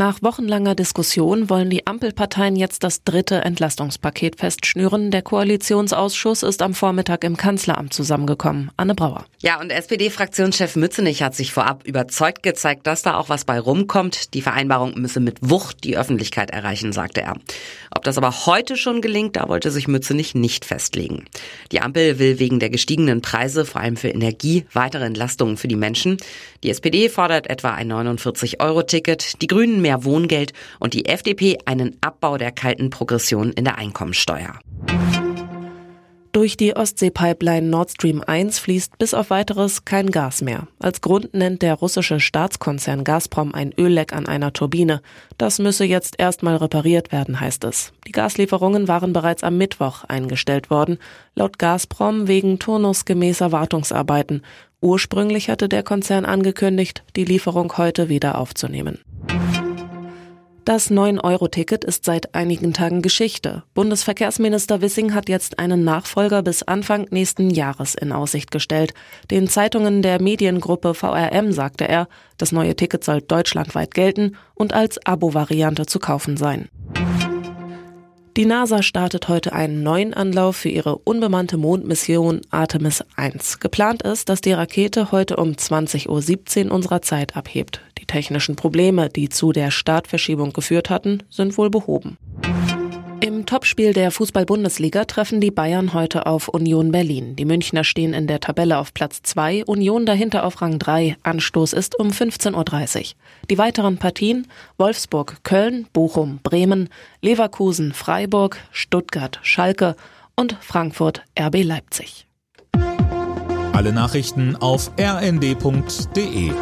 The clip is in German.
Nach wochenlanger Diskussion wollen die Ampelparteien jetzt das dritte Entlastungspaket festschnüren. Der Koalitionsausschuss ist am Vormittag im Kanzleramt zusammengekommen. Anne Brauer. Ja, und SPD-Fraktionschef Mützenich hat sich vorab überzeugt gezeigt, dass da auch was bei rumkommt. Die Vereinbarung müsse mit Wucht die Öffentlichkeit erreichen, sagte er. Ob das aber heute schon gelingt, da wollte sich Mützenich nicht festlegen. Die Ampel will wegen der gestiegenen Preise, vor allem für Energie, weitere Entlastungen für die Menschen. Die SPD fordert etwa ein 49-Euro-Ticket, die Grünen mehr Wohngeld und die FDP einen Abbau der kalten Progression in der Einkommensteuer. Durch die Ostsee-Pipeline Nord Stream 1 fließt bis auf weiteres kein Gas mehr. Als Grund nennt der russische Staatskonzern Gazprom ein Ölleck an einer Turbine. Das müsse jetzt erstmal repariert werden, heißt es. Die Gaslieferungen waren bereits am Mittwoch eingestellt worden, laut Gazprom wegen turnusgemäßer Wartungsarbeiten. Ursprünglich hatte der Konzern angekündigt, die Lieferung heute wieder aufzunehmen. Das 9-Euro-Ticket ist seit einigen Tagen Geschichte. Bundesverkehrsminister Wissing hat jetzt einen Nachfolger bis Anfang nächsten Jahres in Aussicht gestellt. Den Zeitungen der Mediengruppe VRM sagte er, das neue Ticket soll deutschlandweit gelten und als Abo-Variante zu kaufen sein. Die NASA startet heute einen neuen Anlauf für ihre unbemannte Mondmission Artemis 1. Geplant ist, dass die Rakete heute um 20.17 Uhr unserer Zeit abhebt. Die technischen Probleme, die zu der Startverschiebung geführt hatten, sind wohl behoben. Im Topspiel der Fußball-Bundesliga treffen die Bayern heute auf Union Berlin. Die Münchner stehen in der Tabelle auf Platz 2, Union dahinter auf Rang 3. Anstoß ist um 15.30 Uhr. Die weiteren Partien Wolfsburg, Köln, Bochum, Bremen, Leverkusen, Freiburg, Stuttgart, Schalke und Frankfurt RB Leipzig. Alle Nachrichten auf rnd.de